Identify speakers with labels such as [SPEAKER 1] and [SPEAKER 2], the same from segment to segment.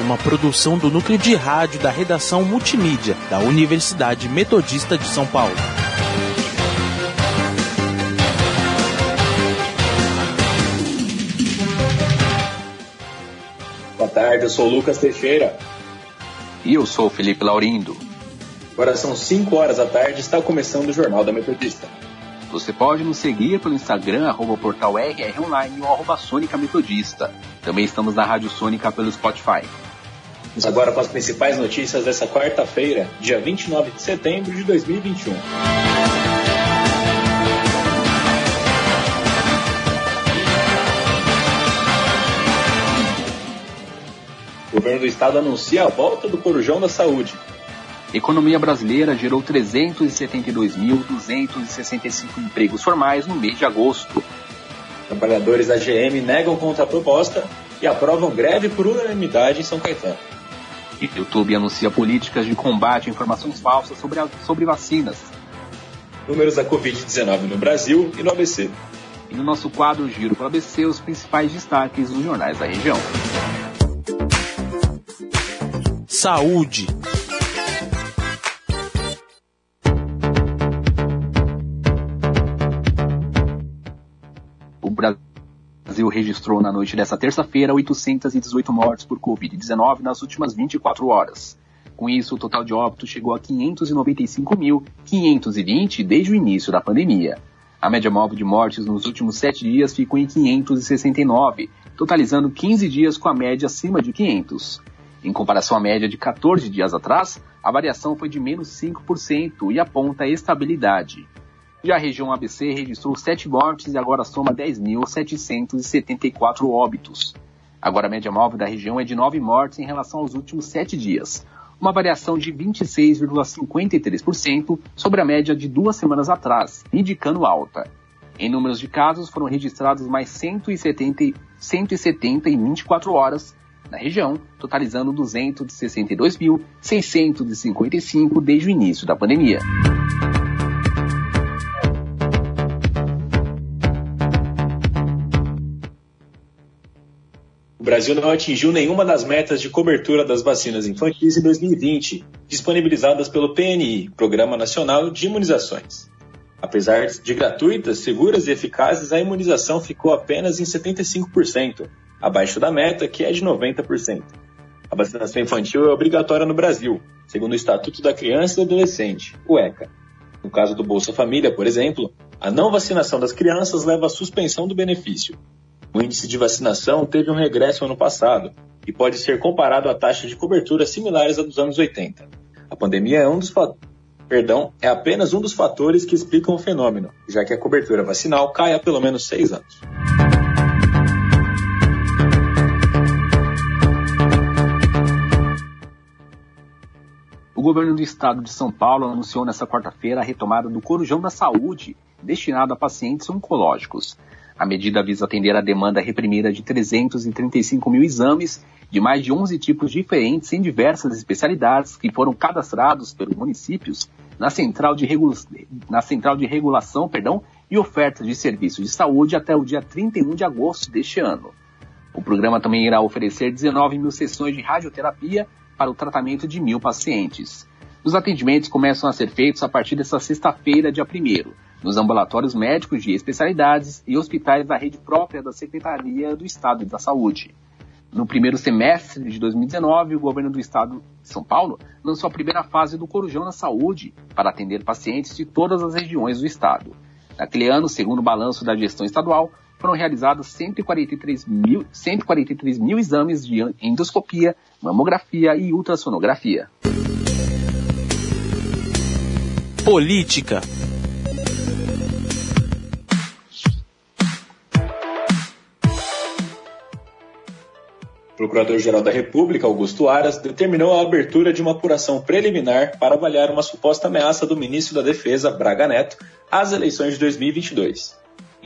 [SPEAKER 1] uma produção do núcleo de rádio da redação multimídia da Universidade Metodista de São Paulo.
[SPEAKER 2] Boa tarde, eu sou o Lucas Teixeira.
[SPEAKER 3] E eu sou o Felipe Laurindo.
[SPEAKER 2] Agora são 5 horas da tarde e está começando o Jornal da Metodista.
[SPEAKER 3] Você pode nos seguir pelo Instagram, arroba portal RR Online ou arroba Sônica Metodista. Também estamos na Rádio Sônica pelo Spotify.
[SPEAKER 2] Vamos agora com as principais notícias dessa quarta-feira, dia 29 de setembro de 2021. O governo do estado anuncia a volta do Corujão da Saúde.
[SPEAKER 3] Economia brasileira gerou 372.265 empregos formais no mês de agosto.
[SPEAKER 2] Trabalhadores da GM negam contra a proposta e aprovam greve por unanimidade em São Caetano.
[SPEAKER 3] YouTube anuncia políticas de combate a informações falsas sobre, a, sobre vacinas.
[SPEAKER 2] Números da Covid-19 no Brasil e no ABC.
[SPEAKER 3] E no nosso quadro Giro para ABC, os principais destaques dos jornais da região.
[SPEAKER 1] Saúde.
[SPEAKER 3] O Brasil registrou na noite desta terça-feira 818 mortes por Covid-19 nas últimas 24 horas. Com isso, o total de óbitos chegou a 595.520 desde o início da pandemia. A média móvel de mortes nos últimos sete dias ficou em 569, totalizando 15 dias com a média acima de 500. Em comparação à média de 14 dias atrás, a variação foi de menos 5% e aponta estabilidade. Já a região ABC registrou 7 mortes e agora soma 10.774 óbitos. Agora a média móvel da região é de 9 mortes em relação aos últimos 7 dias, uma variação de 26,53% sobre a média de duas semanas atrás, indicando alta. Em números de casos, foram registrados mais 170, 170 em 24 horas na região, totalizando 262.655 desde o início da pandemia.
[SPEAKER 2] O Brasil não atingiu nenhuma das metas de cobertura das vacinas infantis em 2020, disponibilizadas pelo PNI, Programa Nacional de Imunizações. Apesar de gratuitas, seguras e eficazes, a imunização ficou apenas em 75%, abaixo da meta, que é de 90%. A vacinação infantil é obrigatória no Brasil, segundo o Estatuto da Criança e do Adolescente, o ECA. No caso do Bolsa Família, por exemplo, a não vacinação das crianças leva à suspensão do benefício. O índice de vacinação teve um regresso ano passado e pode ser comparado a taxas de cobertura similares à dos anos 80. A pandemia é um dos Perdão, é apenas um dos fatores que explicam o fenômeno, já que a cobertura vacinal cai há pelo menos seis anos.
[SPEAKER 3] O governo do estado de São Paulo anunciou nesta quarta-feira a retomada do Corujão da Saúde, destinado a pacientes oncológicos. A medida visa atender a demanda reprimida de 335 mil exames de mais de 11 tipos diferentes em diversas especialidades que foram cadastrados pelos municípios na Central de, Regula... na Central de Regulação perdão, e Oferta de Serviços de Saúde até o dia 31 de agosto deste ano. O programa também irá oferecer 19 mil sessões de radioterapia para o tratamento de mil pacientes. Os atendimentos começam a ser feitos a partir desta sexta-feira, dia 1 nos ambulatórios médicos de especialidades e hospitais da rede própria da Secretaria do Estado da Saúde. No primeiro semestre de 2019, o governo do estado de São Paulo lançou a primeira fase do Corujão na Saúde para atender pacientes de todas as regiões do estado. Naquele ano, segundo o balanço da gestão estadual, foram realizados 143 mil, 143 mil exames de endoscopia, mamografia e ultrassonografia.
[SPEAKER 1] Política.
[SPEAKER 2] Procurador-Geral da República, Augusto Aras, determinou a abertura de uma apuração preliminar para avaliar uma suposta ameaça do ministro da Defesa, Braga Neto, às eleições de 2022.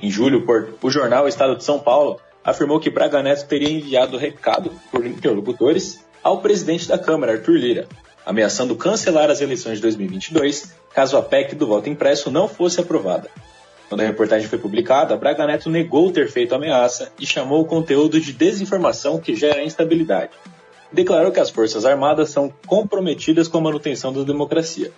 [SPEAKER 2] Em julho, o jornal Estado de São Paulo afirmou que Braga Neto teria enviado recado por interlocutores ao presidente da Câmara, Arthur Lira, ameaçando cancelar as eleições de 2022 caso a PEC do voto impresso não fosse aprovada. Quando a reportagem foi publicada, Braga Neto negou ter feito ameaça e chamou o conteúdo de desinformação que gera instabilidade. Declarou que as Forças Armadas são comprometidas com a manutenção da democracia.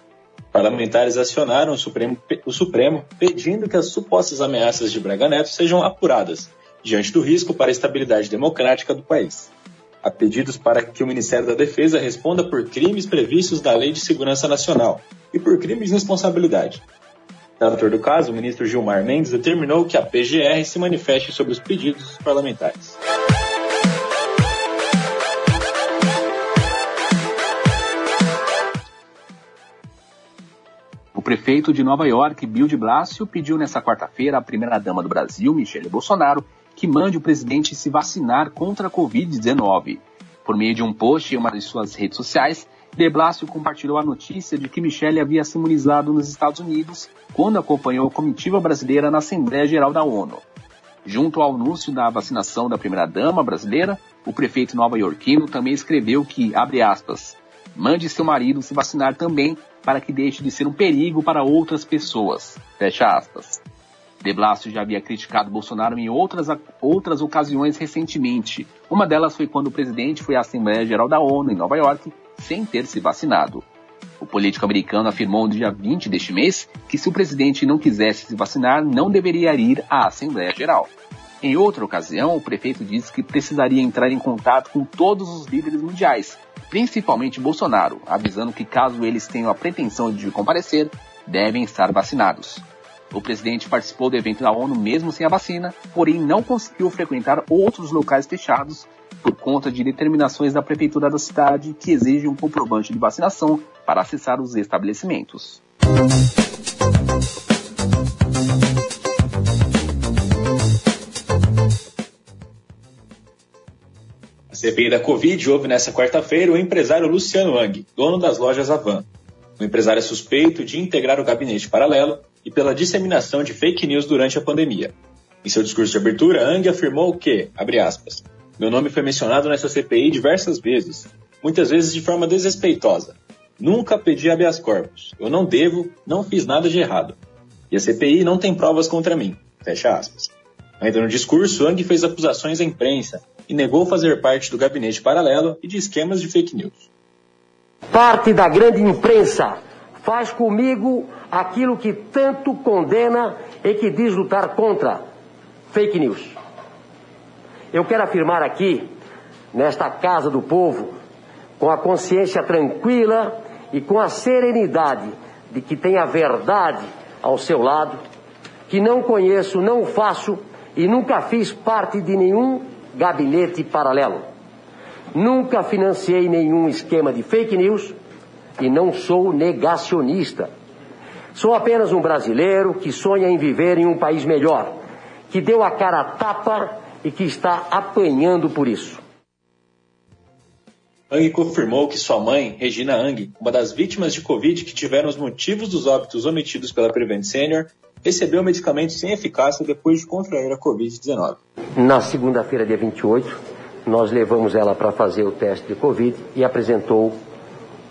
[SPEAKER 2] Parlamentares acionaram o Supremo, o Supremo pedindo que as supostas ameaças de Braga Neto sejam apuradas, diante do risco para a estabilidade democrática do país. Há pedidos para que o Ministério da Defesa responda por crimes previstos da Lei de Segurança Nacional e por crimes de responsabilidade, Relator do caso, o ministro Gilmar Mendes determinou que a PGR se manifeste sobre os pedidos dos parlamentares.
[SPEAKER 3] O prefeito de Nova York, Bill de Blasio, pediu nesta quarta-feira à primeira-dama do Brasil, Michele Bolsonaro, que mande o presidente se vacinar contra a Covid-19. Por meio de um post em uma de suas redes sociais, De Blasio compartilhou a notícia de que Michele havia se imunizado nos Estados Unidos quando acompanhou a comitiva brasileira na Assembleia Geral da ONU. Junto ao anúncio da vacinação da primeira-dama brasileira, o prefeito nova-iorquino também escreveu que, abre aspas, mande seu marido se vacinar também para que deixe de ser um perigo para outras pessoas. Fecha aspas. De Blasio já havia criticado Bolsonaro em outras, outras ocasiões recentemente. Uma delas foi quando o presidente foi à Assembleia Geral da ONU em Nova York sem ter se vacinado. O político americano afirmou no dia 20 deste mês que se o presidente não quisesse se vacinar, não deveria ir à Assembleia Geral. Em outra ocasião, o prefeito disse que precisaria entrar em contato com todos os líderes mundiais, principalmente Bolsonaro, avisando que caso eles tenham a pretensão de comparecer, devem estar vacinados. O presidente participou do evento da ONU mesmo sem a vacina, porém não conseguiu frequentar outros locais fechados por conta de determinações da prefeitura da cidade que exigem um comprovante de vacinação para acessar os estabelecimentos.
[SPEAKER 2] A CPI da Covid houve nesta quarta-feira o empresário Luciano Ang, dono das lojas Avan. O empresário é suspeito de integrar o gabinete paralelo e pela disseminação de fake news durante a pandemia. Em seu discurso de abertura, Ang afirmou que, abre aspas, meu nome foi mencionado nessa CPI diversas vezes, muitas vezes de forma desrespeitosa. Nunca pedi habeas corpus. Eu não devo, não fiz nada de errado. E a CPI não tem provas contra mim. Fecha aspas. Ainda no discurso, Ang fez acusações à imprensa e negou fazer parte do gabinete paralelo e de esquemas de fake news.
[SPEAKER 4] Parte da grande imprensa faz comigo aquilo que tanto condena e que diz lutar contra fake news. Eu quero afirmar aqui, nesta casa do povo, com a consciência tranquila e com a serenidade de que tem a verdade ao seu lado, que não conheço, não faço e nunca fiz parte de nenhum gabinete paralelo. Nunca financiei nenhum esquema de fake news e não sou negacionista. Sou apenas um brasileiro que sonha em viver em um país melhor, que deu a cara a tapa e que está apanhando por isso.
[SPEAKER 2] Ang confirmou que sua mãe, Regina Ang, uma das vítimas de Covid que tiveram os motivos dos óbitos omitidos pela Prevent Senior, recebeu medicamentos sem eficácia depois de contrair a Covid-19.
[SPEAKER 4] Na segunda-feira, dia 28, nós levamos ela para fazer o teste de Covid e apresentou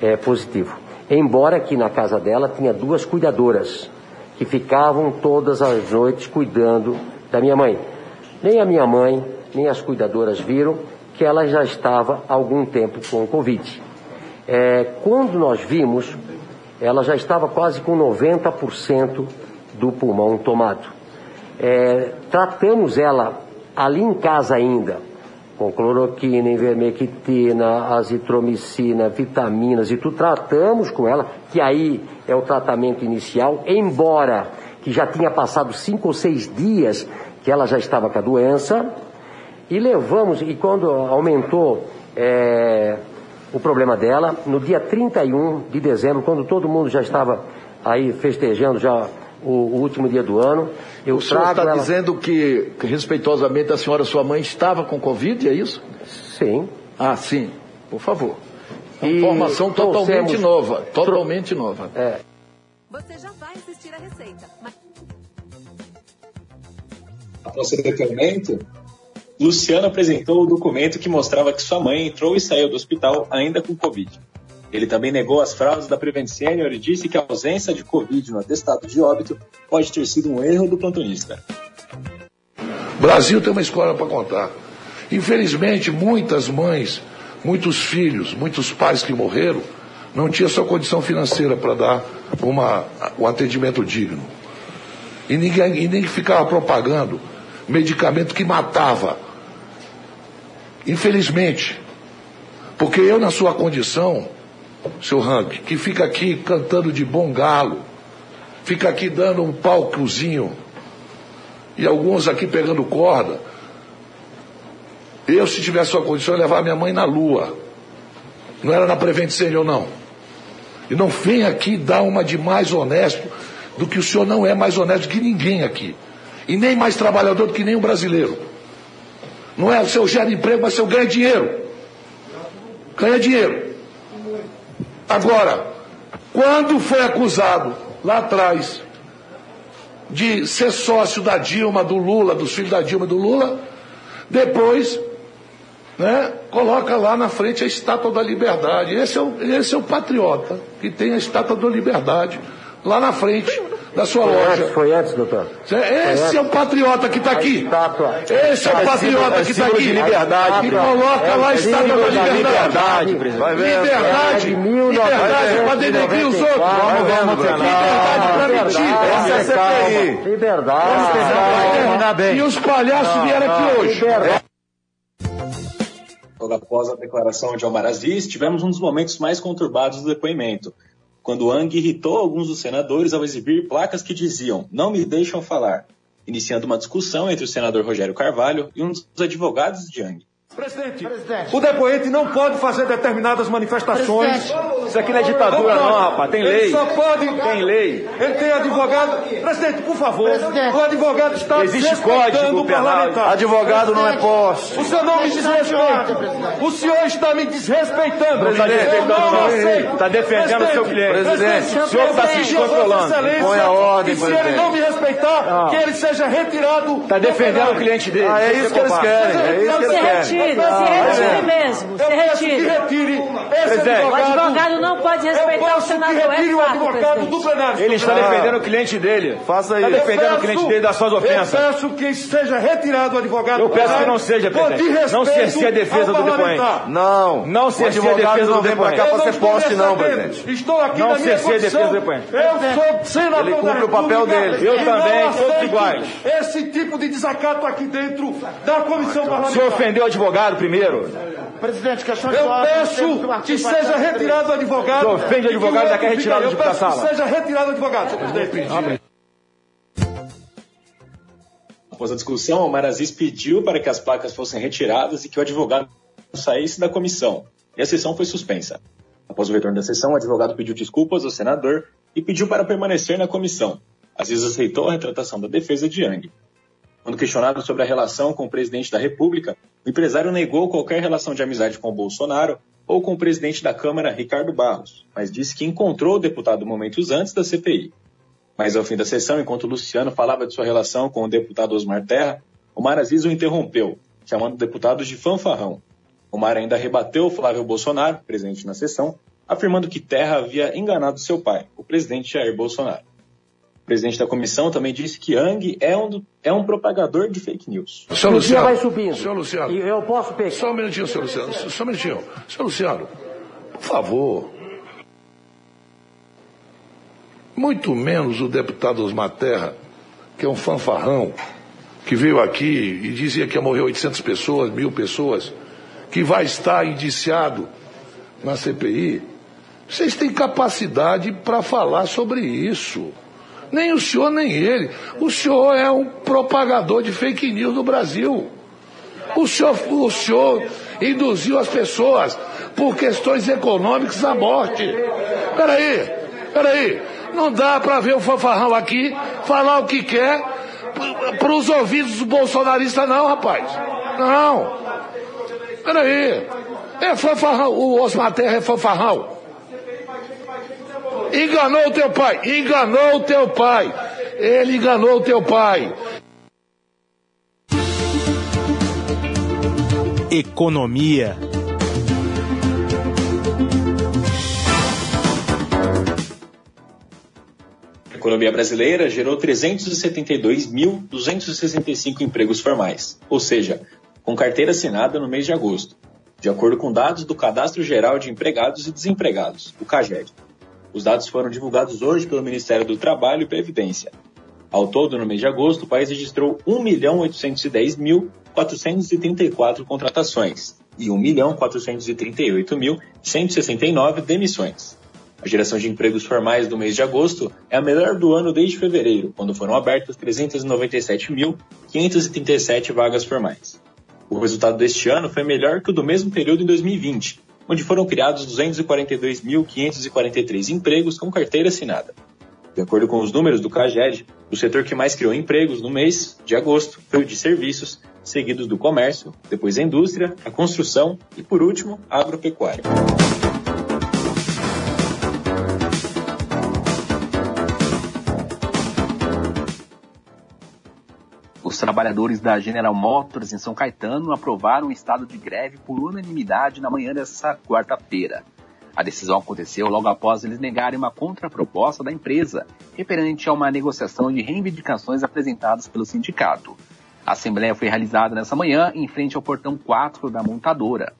[SPEAKER 4] é, positivo. Embora aqui na casa dela tinha duas cuidadoras que ficavam todas as noites cuidando da minha mãe. Nem a minha mãe, nem as cuidadoras viram que ela já estava há algum tempo com Covid. É, quando nós vimos, ela já estava quase com 90% do pulmão tomado. É, tratamos ela ali em casa ainda, com cloroquina, invermectina, azitromicina, vitaminas e tudo. Tratamos com ela, que aí é o tratamento inicial, embora que já tinha passado cinco ou seis dias que ela já estava com a doença, e levamos, e quando aumentou é, o problema dela, no dia 31 de dezembro, quando todo mundo já estava aí festejando já o, o último dia do ano, eu
[SPEAKER 5] o senhor está ela... dizendo que, respeitosamente, a senhora, sua mãe, estava com Covid, é isso?
[SPEAKER 4] Sim.
[SPEAKER 5] Ah, sim, por favor. Informação totalmente nova, totalmente nova.
[SPEAKER 4] É.
[SPEAKER 6] Você já vai assistir a receita. Mas...
[SPEAKER 2] Após seu depoimento, Luciano apresentou o documento que mostrava que sua mãe entrou e saiu do hospital ainda com Covid. Ele também negou as fraudes da Prevent Senior e disse que a ausência de Covid no atestado de óbito pode ter sido um erro do plantonista.
[SPEAKER 5] Brasil tem uma escola para contar. Infelizmente, muitas mães, muitos filhos, muitos pais que morreram, não tinham sua condição financeira para dar uma, um atendimento digno. E ninguém, e nem ficava propagando medicamento que matava. Infelizmente. Porque eu, na sua condição, seu Hank, que fica aqui cantando de bom galo, fica aqui dando um palcozinho, e alguns aqui pegando corda. Eu, se tivesse sua condição, ia levar minha mãe na lua. Não era na Prevent Senior, não. E não vem aqui dar uma de mais honesto do que o senhor não é mais honesto que ninguém aqui. E nem mais trabalhador do que nenhum brasileiro. Não é o seu gera emprego, mas o seu ganha dinheiro. Ganha dinheiro. Agora, quando foi acusado lá atrás de ser sócio da Dilma, do Lula, dos filhos da Dilma e do Lula, depois né, coloca lá na frente a estátua da liberdade. Esse é, o, esse é o patriota que tem a estátua da liberdade lá na frente da sua
[SPEAKER 4] Foi
[SPEAKER 5] loja.
[SPEAKER 4] antes, foi antes, doutor.
[SPEAKER 5] Esse é o patriota que está aqui.
[SPEAKER 4] Estátua.
[SPEAKER 5] Esse é o patriota que está aqui.
[SPEAKER 7] de liberdade,
[SPEAKER 5] Que
[SPEAKER 7] Pedro.
[SPEAKER 5] coloca lá a estátua da liberdade.
[SPEAKER 7] liberdade.
[SPEAKER 5] Liberdade.
[SPEAKER 4] de
[SPEAKER 5] Liberdade para denegrir os outros. Liberdade para mentir.
[SPEAKER 7] Essa é a CPI.
[SPEAKER 4] Liberdade.
[SPEAKER 7] Terminar bem.
[SPEAKER 5] E os palhaços vieram aqui hoje.
[SPEAKER 2] Após a declaração de Omar Aziz, tivemos um dos momentos mais conturbados do depoimento, quando Ang irritou alguns dos senadores ao exibir placas que diziam não me deixam falar, iniciando uma discussão entre o senador Rogério Carvalho e um dos advogados de Ang.
[SPEAKER 8] Presidente, o depoente não pode fazer determinadas manifestações.
[SPEAKER 7] Isso aqui não é ditadura, não, rapaz. Tem
[SPEAKER 8] Ele
[SPEAKER 7] lei.
[SPEAKER 8] só pode.
[SPEAKER 7] Tem lei.
[SPEAKER 8] Ele tem advogado. Presidente, por favor. O advogado está
[SPEAKER 7] Existe código
[SPEAKER 8] o
[SPEAKER 7] penal.
[SPEAKER 8] parlamentar.
[SPEAKER 7] Advogado não é posse.
[SPEAKER 8] O senhor não me desrespeita. O senhor está me desrespeitando. Presidente.
[SPEAKER 7] desrespeitando,
[SPEAKER 8] Eu não aceito.
[SPEAKER 7] Está defendendo o seu cliente.
[SPEAKER 8] Presidente,
[SPEAKER 7] O senhor está se descontrolando.
[SPEAKER 8] Excelência
[SPEAKER 7] Põe a ordem,
[SPEAKER 8] que se ele
[SPEAKER 7] presidente.
[SPEAKER 8] não me respeitar, que ele seja retirado.
[SPEAKER 7] Está
[SPEAKER 8] do
[SPEAKER 7] defendendo o cliente dele.
[SPEAKER 8] Ah, é isso que eles querem. É isso que eles querem.
[SPEAKER 9] Retire,
[SPEAKER 8] Eu
[SPEAKER 9] se
[SPEAKER 8] peço-
[SPEAKER 9] retire mesmo, se
[SPEAKER 8] que
[SPEAKER 9] retire.
[SPEAKER 8] retire esse
[SPEAKER 7] Presidente.
[SPEAKER 9] O advogado não pode respeitar o
[SPEAKER 8] que
[SPEAKER 9] senador,
[SPEAKER 8] retire
[SPEAKER 9] é
[SPEAKER 8] o
[SPEAKER 9] fato,
[SPEAKER 8] advogado do plenário.
[SPEAKER 7] Ele está
[SPEAKER 8] Ah.
[SPEAKER 7] defendendo o cliente dele.
[SPEAKER 8] Faça
[SPEAKER 7] Está
[SPEAKER 8] isso.
[SPEAKER 7] defendendo o cliente dele das suas ofensas.
[SPEAKER 8] Eu peço que seja retirado o advogado.
[SPEAKER 7] Eu
[SPEAKER 8] do
[SPEAKER 7] peço que não seja, presidente. Não cerceie a defesa do depoente. Não. Não
[SPEAKER 8] O
[SPEAKER 7] cerceie a
[SPEAKER 8] advogado
[SPEAKER 7] defesa do
[SPEAKER 8] não vem pra cá
[SPEAKER 7] depoente.
[SPEAKER 8] pra ser
[SPEAKER 7] Eu não
[SPEAKER 8] poste,
[SPEAKER 7] estou
[SPEAKER 8] não, presidente. Estou aqui
[SPEAKER 7] Não
[SPEAKER 8] na minha
[SPEAKER 7] defesa do depoente.
[SPEAKER 8] Eu sou senador
[SPEAKER 7] Ele cumpre o papel dele. Eu também,
[SPEAKER 8] não
[SPEAKER 7] todos iguais.
[SPEAKER 8] Esse tipo de desacato aqui dentro da comissão
[SPEAKER 7] O
[SPEAKER 8] parlamentar.
[SPEAKER 7] senhor ofendeu o advogado primeiro.
[SPEAKER 8] Presidente, questão Eu peço que seja retirado o advogado.
[SPEAKER 7] O senhor ofende o advogado já quer retirá-lo
[SPEAKER 8] Eu
[SPEAKER 7] de- da
[SPEAKER 8] peço que
[SPEAKER 7] sala.
[SPEAKER 8] seja retirado o advogado, senhor presidente.
[SPEAKER 2] Após a discussão, Omar Aziz pediu para que as placas fossem retiradas e que o advogado saísse da comissão. E a sessão foi suspensa. Após o retorno da sessão, o advogado pediu desculpas ao senador e pediu para permanecer na comissão. Aziz aceitou a retratação da defesa de Yang. Quando questionado sobre a relação com o presidente da República, o empresário negou qualquer relação de amizade com o Bolsonaro ou com o presidente da Câmara, Ricardo Barros, mas disse que encontrou o deputado momentos antes da CPI. Mas ao fim da sessão, enquanto Luciano falava de sua relação com o deputado Osmar Terra, Omar Aziz o interrompeu, chamando o deputado de fanfarrão. Omar ainda rebateu Flávio Bolsonaro, presente na sessão, afirmando que Terra havia enganado seu pai, o presidente Jair Bolsonaro. O presidente da comissão também disse que Ang é um, do- é um propagador de fake news.
[SPEAKER 5] Senhor
[SPEAKER 4] O dia
[SPEAKER 5] Luciano.
[SPEAKER 4] vai subindo.
[SPEAKER 5] Senhor Luciano.
[SPEAKER 4] E eu posso pegar.
[SPEAKER 5] Só um minutinho, senhor Luciano. Só um minutinho. Senhor Luciano, por favor. Muito menos o deputado Osmar Terra, que é um fanfarrão, que veio aqui e dizia que ia morrer 800 pessoas, mil pessoas, que vai estar indiciado na CPI. Vocês têm capacidade para falar sobre isso. Nem o senhor, nem ele. O senhor é um propagador de fake news no Brasil. O senhor, o senhor induziu as pessoas por questões econômicas à morte. Peraí, peraí. Não dá para ver o fanfarrão aqui falar o que quer para os ouvidos dos bolsonaristas, não, rapaz. Não. Peraí. É fanfarrão. O Osmar Terra é fanfarrão. Enganou o teu pai. Enganou o teu pai. Ele enganou o teu pai.
[SPEAKER 1] Economia.
[SPEAKER 2] A economia brasileira gerou 372.265 empregos formais, ou seja, com carteira assinada no mês de agosto, de acordo com dados do Cadastro Geral de Empregados e Desempregados, o CAGED. Os dados foram divulgados hoje pelo Ministério do Trabalho e Previdência. Ao todo, no mês de agosto, o país registrou 1.810.434 contratações e 1.438.169 demissões. A geração de empregos formais do mês de agosto é a melhor do ano desde fevereiro, quando foram abertas 397.537 vagas formais. O resultado deste ano foi melhor que o do mesmo período em 2020, onde foram criados 242.543 empregos com carteira assinada. De acordo com os números do CAGED, o setor que mais criou empregos no mês de agosto foi o de serviços, seguidos do comércio, depois a indústria, a construção e, por último, a agropecuária.
[SPEAKER 3] Trabalhadores da General Motors em São Caetano aprovaram um estado de greve por unanimidade na manhã dessa quarta-feira. A decisão aconteceu logo após eles negarem uma contraproposta da empresa, referente a uma negociação de reivindicações apresentadas pelo sindicato. A assembleia foi realizada nessa manhã em frente ao portão 4 da montadora.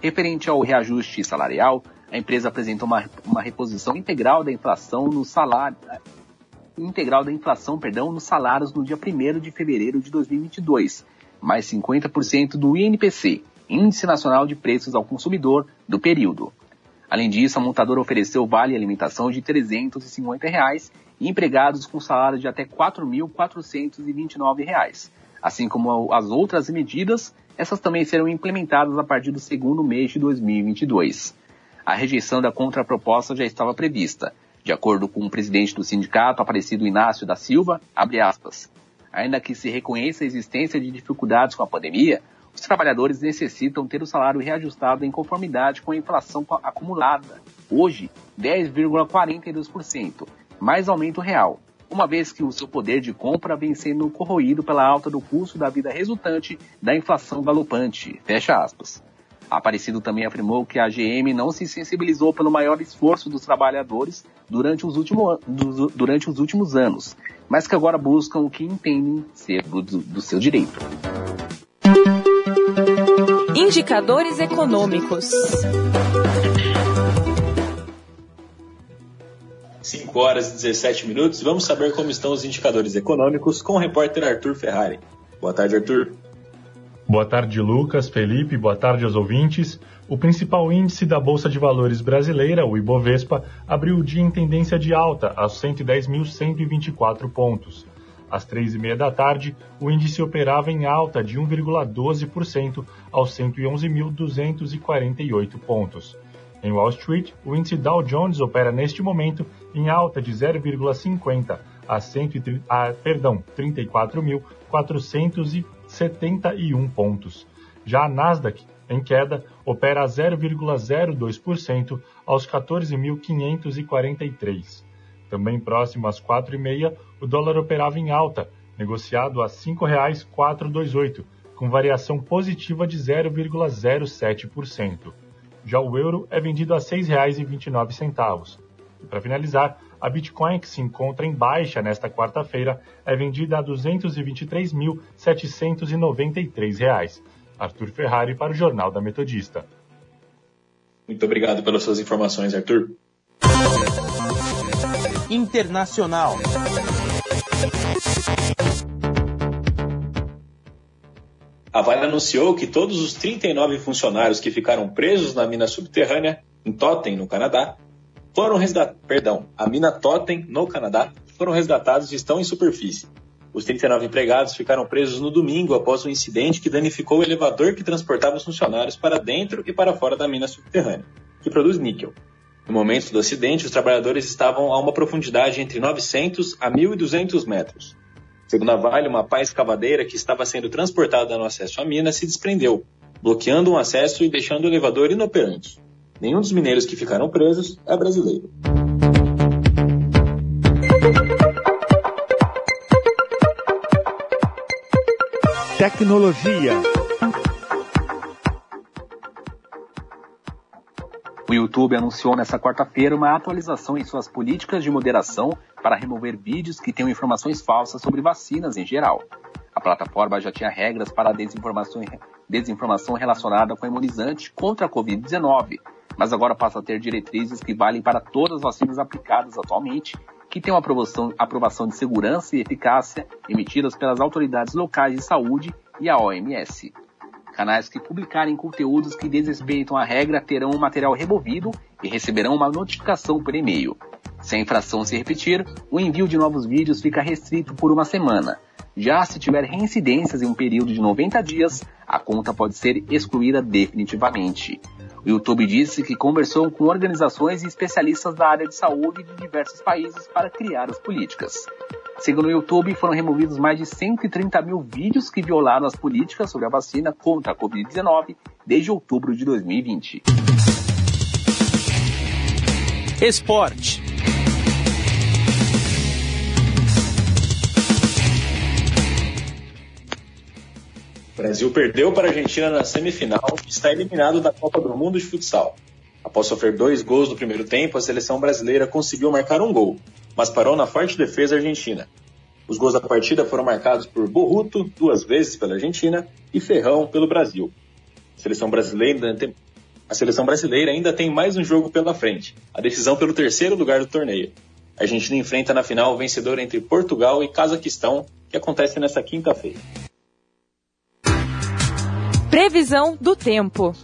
[SPEAKER 3] Referente ao reajuste salarial, a empresa apresentou uma, uma reposição integral da inflação no salário, integral da inflação, perdão, nos salários no dia 1 de fevereiro de 2022, mais 50% do INPC, Índice Nacional de Preços ao Consumidor, do período. Além disso, a montadora ofereceu vale alimentação de 350 reais e empregados com salário de até R$ 4.429. Assim como as outras medidas, essas também serão implementadas a partir do segundo mês de 2022. A rejeição da contraproposta já estava prevista. De acordo com o presidente do sindicato, Aparecido Inácio da Silva, abre aspas, ainda que se reconheça a existência de dificuldades com a pandemia, os trabalhadores necessitam ter o salário reajustado em conformidade com a inflação acumulada, hoje 10,42%, mais aumento real, uma vez que o seu poder de compra vem sendo corroído pela alta do custo da vida resultante da inflação galopante. Fecha aspas. Aparecido também afirmou que a GM não se sensibilizou pelo maior esforço dos trabalhadores durante os, último, durante os últimos anos, mas que agora buscam o que entendem ser do, do seu direito.
[SPEAKER 10] Indicadores econômicos.
[SPEAKER 2] 5 horas e 17 minutos. Vamos saber como estão os indicadores econômicos com o repórter Arthur Ferrari. Boa tarde, Arthur.
[SPEAKER 9] Boa tarde, Lucas, Felipe, boa tarde aos ouvintes. O principal índice da Bolsa de Valores brasileira, o Ibovespa, abriu o dia em tendência de alta, aos 110.124 pontos. Às três e meia da tarde, o índice operava em alta de 1,12% aos 111.248 pontos. Em Wall Street, o índice Dow Jones opera neste momento em alta de 0,50 a, a perdão, 34.471 pontos. Já a Nasdaq, em queda, opera a 0,02% aos 14.543. Também próximo às 4h30, o dólar operava em alta, negociado a R$ 5,428, com variação positiva de 0,07%. Já o euro é vendido a R$ 6,29. E para finalizar, a Bitcoin, que se encontra em baixa nesta quarta-feira, é vendida a R$ 223.793. Arthur Ferrari para o Jornal da Metodista.
[SPEAKER 2] Muito obrigado pelas suas informações, Arthur.
[SPEAKER 1] Internacional.
[SPEAKER 2] A Vale anunciou que todos os 39 funcionários que ficaram presos na mina subterrânea em Totem, no Canadá, foram resgatados. Perdão, a mina Totem, no Canadá, foram resgatados e estão em superfície. Os 39 empregados ficaram presos no domingo após um incidente que danificou o elevador que transportava os funcionários para dentro e para fora da mina subterrânea, que produz níquel. No momento do acidente, os trabalhadores estavam a uma profundidade entre 900 a 1.200 metros. Segundo a Vale, uma pá escavadeira que estava sendo transportada no acesso à mina se desprendeu, bloqueando um acesso e deixando o elevador inoperante. Nenhum dos mineiros que ficaram presos é brasileiro.
[SPEAKER 11] Tecnologia.
[SPEAKER 3] O YouTube anunciou nesta quarta-feira uma atualização em suas políticas de moderação para remover vídeos que tenham informações falsas sobre vacinas em geral. A plataforma já tinha regras para a desinformação, relacionada com imunizante contra a Covid-19, mas agora passa a ter diretrizes que valem para todas as vacinas aplicadas atualmente, que têm uma aprovação, aprovação de segurança e eficácia emitidas pelas autoridades locais de saúde e a OMS. Canais que publicarem conteúdos que desrespeitam a regra terão o material removido e receberão uma notificação por e-mail. Se a infração se repetir, o envio de novos vídeos fica restrito por uma semana. Já se tiver reincidências em um período de 90 dias, a conta pode ser excluída definitivamente. O YouTube disse que conversou com organizações e especialistas da área de saúde de diversos países para criar as políticas. Segundo o YouTube, foram removidos mais de 130 mil vídeos que violaram as políticas sobre a vacina contra a Covid-19 desde outubro de 2020.
[SPEAKER 1] Esporte.
[SPEAKER 2] O Brasil perdeu para a Argentina na semifinal e está eliminado da Copa do Mundo de Futsal. Após sofrer dois gols no primeiro tempo, a seleção brasileira conseguiu marcar um gol, mas parou na forte defesa argentina. Os gols da partida foram marcados por Borruto, duas vezes pela Argentina, e Ferrão pelo Brasil. A seleção brasileira, tem... a seleção brasileira ainda tem mais um jogo pela frente, a decisão pelo terceiro lugar do torneio. A Argentina enfrenta na final o vencedor entre Portugal e Cazaquistão, que acontece nesta quinta-feira.
[SPEAKER 10] Previsão do tempo.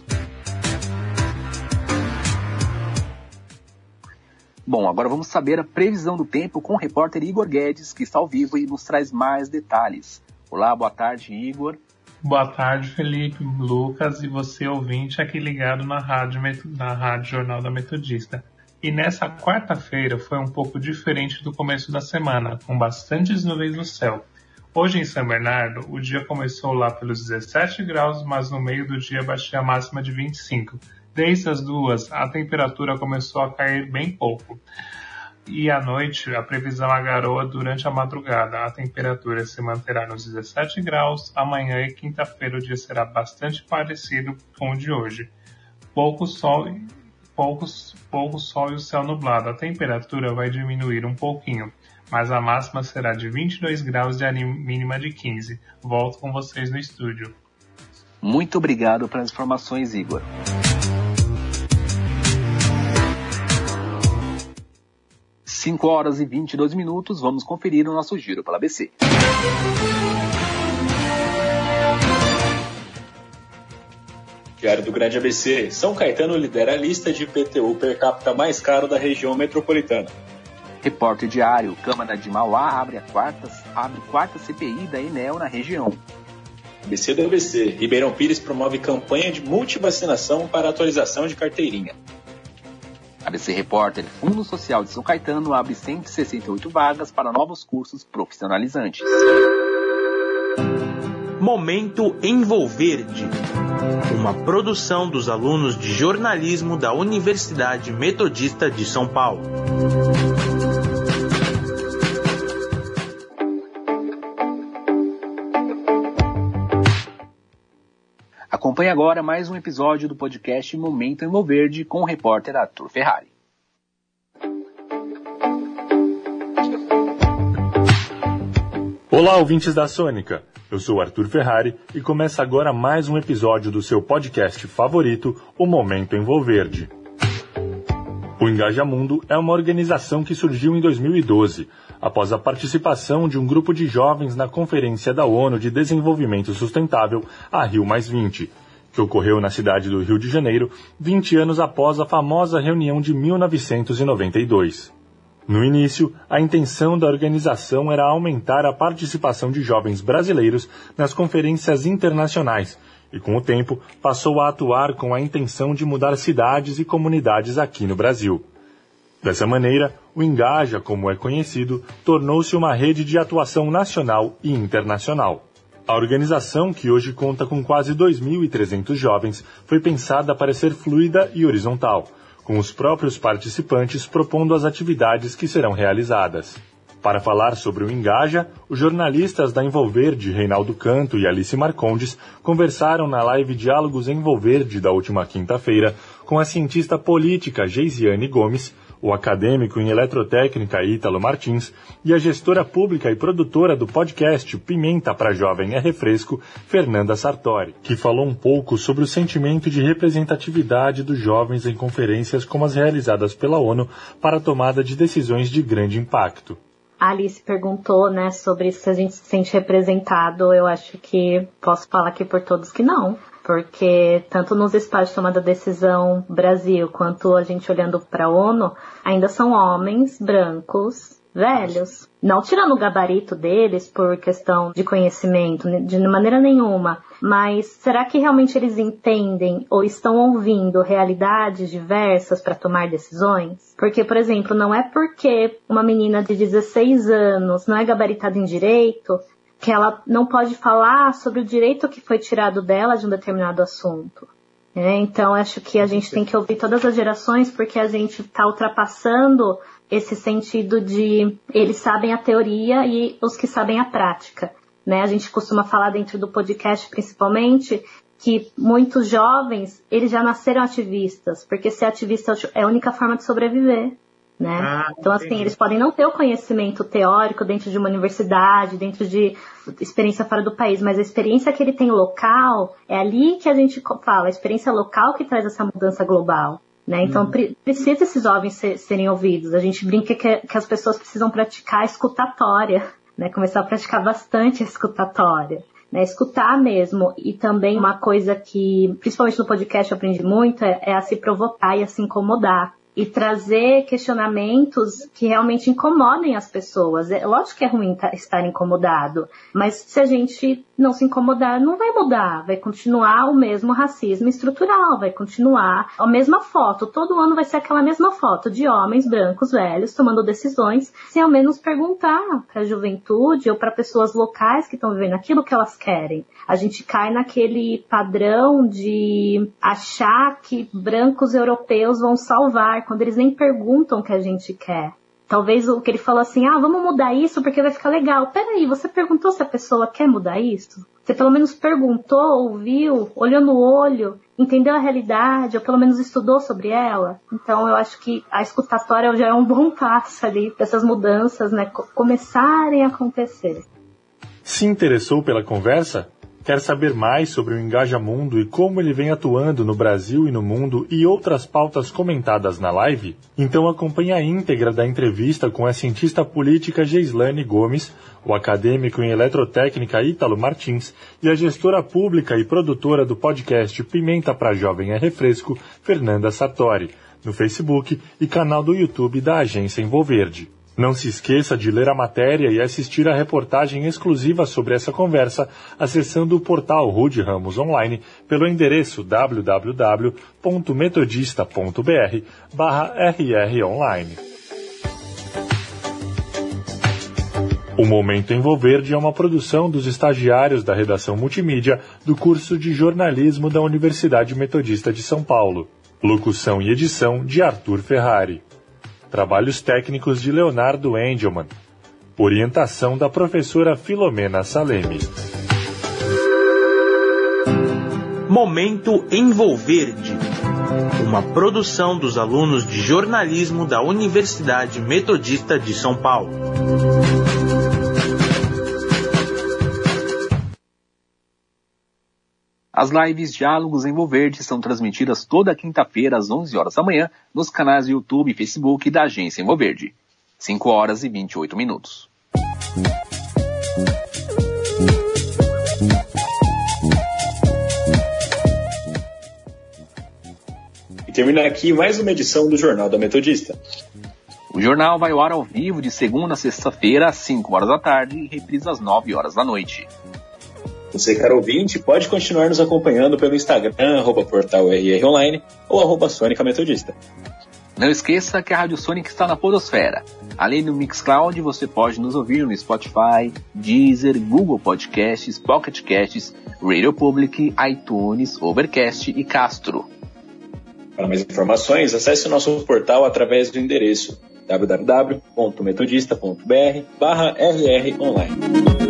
[SPEAKER 3] Bom, agora vamos saber a previsão do tempo com o repórter Igor Guedes, que está ao vivo e nos traz mais detalhes. Olá, boa tarde, Igor.
[SPEAKER 9] Boa tarde, Felipe, Lucas e você ouvinte aqui ligado na rádio, na rádio Jornal da Metodista. E nessa quarta-feira foi um pouco diferente do começo da semana, com bastantes nuvens no céu. Hoje em São Bernardo, o dia começou lá pelos 17 graus, mas no meio do dia baixei a máxima de 25. Desde as duas, a temperatura começou a cair bem pouco. E à noite, a previsão a garoa durante a madrugada. A temperatura se manterá nos 17 graus. Amanhã e quinta-feira o dia será bastante parecido com o de hoje. Pouco sol, poucos, pouco sol e o céu nublado. A temperatura vai diminuir um pouquinho mas a máxima será de 22 graus e a mínima de 15. Volto com vocês no estúdio.
[SPEAKER 3] Muito obrigado pelas informações, Igor. Cinco horas e 22 minutos, vamos conferir o nosso giro pela ABC.
[SPEAKER 2] Diário do Grande ABC. São Caetano lidera a lista de IPTU per capita mais caro da região metropolitana.
[SPEAKER 3] Repórter Diário, Câmara de Mauá abre a quarta, abre quarta CPI da Enel na região.
[SPEAKER 2] ABC do ABC, Ribeirão Pires promove campanha de multivacinação para atualização de carteirinha.
[SPEAKER 3] ABC Repórter, Fundo Social de São Caetano abre 168 vagas para novos cursos profissionalizantes.
[SPEAKER 1] Momento Envolverde. Uma produção dos alunos de jornalismo da Universidade Metodista de São Paulo.
[SPEAKER 3] Acompanhe agora mais um episódio do podcast Momento Envolverde com o repórter Arthur Ferrari.
[SPEAKER 9] Olá, ouvintes da Sônica. Eu sou Arthur Ferrari e começa agora mais um episódio do seu podcast favorito, O Momento Envolverde. O Engajamundo é uma organização que surgiu em 2012, após a participação de um grupo de jovens na Conferência da ONU de Desenvolvimento Sustentável, a Rio que ocorreu na cidade do Rio de Janeiro 20 anos após a famosa reunião de 1992. No início, a intenção da organização era aumentar a participação de jovens brasileiros nas conferências internacionais e, com o tempo, passou a atuar com a intenção de mudar cidades e comunidades aqui no Brasil. Dessa maneira, o Engaja, como é conhecido, tornou-se uma rede de atuação nacional e internacional. A organização, que hoje conta com quase 2.300 jovens, foi pensada para ser fluida e horizontal, com os próprios participantes propondo as atividades que serão realizadas. Para falar sobre o Engaja, os jornalistas da Envolverde, Reinaldo Canto e Alice Marcondes, conversaram na live Diálogos Envolverde da última quinta-feira com a cientista política Geisiane Gomes, o acadêmico em eletrotécnica Ítalo Martins e a gestora pública e produtora do podcast Pimenta para Jovem é Refresco, Fernanda Sartori, que falou um pouco sobre o sentimento de representatividade dos jovens em conferências como as realizadas pela ONU para a tomada de decisões de grande impacto.
[SPEAKER 11] Alice perguntou, né, sobre se a gente se sente representado. Eu acho que posso falar aqui por todos que não. Porque tanto nos espaços de tomada de decisão Brasil, quanto a gente olhando para a ONU, ainda são homens brancos velhos. Não tirando o gabarito deles por questão de conhecimento, de maneira nenhuma. Mas será que realmente eles entendem ou estão ouvindo realidades diversas para tomar decisões? Porque, por exemplo, não é porque uma menina de 16 anos não é gabaritada em direito que ela não pode falar sobre o direito que foi tirado dela de um determinado assunto. É, então, acho que a gente tem que ouvir todas as gerações porque a gente está ultrapassando esse sentido de eles sabem a teoria e os que sabem a prática. Né? A gente costuma falar dentro do podcast, principalmente, que muitos jovens eles já nasceram ativistas, porque ser ativista é a única forma de sobreviver. Né? Ah, então, assim, eles podem não ter o conhecimento teórico dentro de uma universidade, dentro de experiência fora do país, mas a experiência que ele tem local é ali que a gente fala, a experiência local que traz essa mudança global. Né? Então, uhum. pre precisa esses jovens ser, serem ouvidos. A gente brinca que, que, as pessoas precisam praticar a escutatória, né? começar a praticar bastante a escutatória. Né? Escutar mesmo. E também uma coisa que, principalmente no podcast, eu aprendi muito, é, é a se provocar e a se incomodar e trazer questionamentos que realmente incomodem as pessoas. É lógico que é ruim tá, estar incomodado, mas se a gente não se incomodar, não vai mudar, vai continuar o mesmo racismo estrutural, vai continuar a mesma foto. Todo ano vai ser aquela mesma foto de homens brancos velhos tomando decisões, sem ao menos perguntar para a juventude ou para pessoas locais que estão vivendo aquilo que elas querem. A gente cai naquele padrão de achar que brancos europeus vão salvar quando eles nem perguntam o que a gente quer. Talvez o que ele falou assim, ah, vamos mudar isso porque vai ficar legal. Peraí, você perguntou se a pessoa quer mudar isso? Você pelo menos perguntou, ouviu, olhou no olho, entendeu a realidade, ou pelo menos estudou sobre ela? Então eu acho que a escutatória já é um bom passo ali para essas mudanças, né, começarem a acontecer.
[SPEAKER 9] Se interessou pela conversa? Quer saber mais sobre o Engajamundo e como ele vem atuando no Brasil e no mundo e outras pautas comentadas na live? Então acompanhe a íntegra da entrevista com a cientista política Geislane Gomes, o acadêmico em eletrotécnica Ítalo Martins e a gestora pública e produtora do podcast Pimenta para Jovem é Refresco, Fernanda Sartori, no Facebook e canal do YouTube da agência Envolverde. Não se esqueça de ler a matéria e assistir a reportagem exclusiva sobre essa conversa acessando o portal Rude Ramos Online pelo endereço www.metodista.br rronline. O Momento Envolverde é uma produção dos estagiários da redação multimídia do curso de jornalismo da Universidade Metodista de São Paulo. Locução e edição de Arthur Ferrari. Trabalhos técnicos de Leonardo Engelman. Orientação da professora Filomena Salemi.
[SPEAKER 1] Momento Envolverde. Uma produção dos alunos de jornalismo da Universidade Metodista de São Paulo.
[SPEAKER 3] As lives Diálogos Envolverde são transmitidas toda quinta-feira às 11 horas da manhã nos canais YouTube e Facebook da Agência Envolverde. 5 horas e 28 minutos.
[SPEAKER 2] E termina aqui mais uma edição do Jornal da Metodista.
[SPEAKER 3] O jornal vai ao ar ao vivo de segunda a sexta-feira às 5 horas da tarde e reprisa às 9 horas da noite.
[SPEAKER 2] Você, caro ouvinte, pode continuar nos acompanhando pelo Instagram, arroba portal RR Online ou arroba Sônica Metodista.
[SPEAKER 3] Não esqueça que a Rádio Sonic está na Podosfera. Além do Mixcloud, você pode nos ouvir no Spotify, Deezer, Google Podcasts, Pocket Casts, Radio Public, iTunes, Overcast e Castro.
[SPEAKER 2] Para mais informações, acesse o nosso portal através do endereço www.metodista.br/rronline.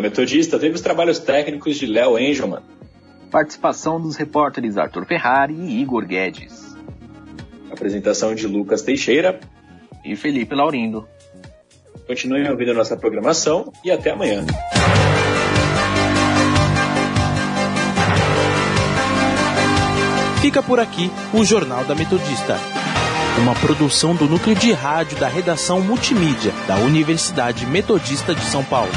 [SPEAKER 2] da Metodista teve os trabalhos técnicos de Léo Engelman.
[SPEAKER 3] Participação dos repórteres Arthur Ferrari e Igor Guedes.
[SPEAKER 2] Apresentação de Lucas Teixeira
[SPEAKER 3] e Felipe Laurindo.
[SPEAKER 2] Continuem ouvindo a nossa programação e até amanhã.
[SPEAKER 1] Fica por aqui o Jornal da Metodista, uma produção do núcleo de rádio da redação multimídia da Universidade Metodista de São Paulo.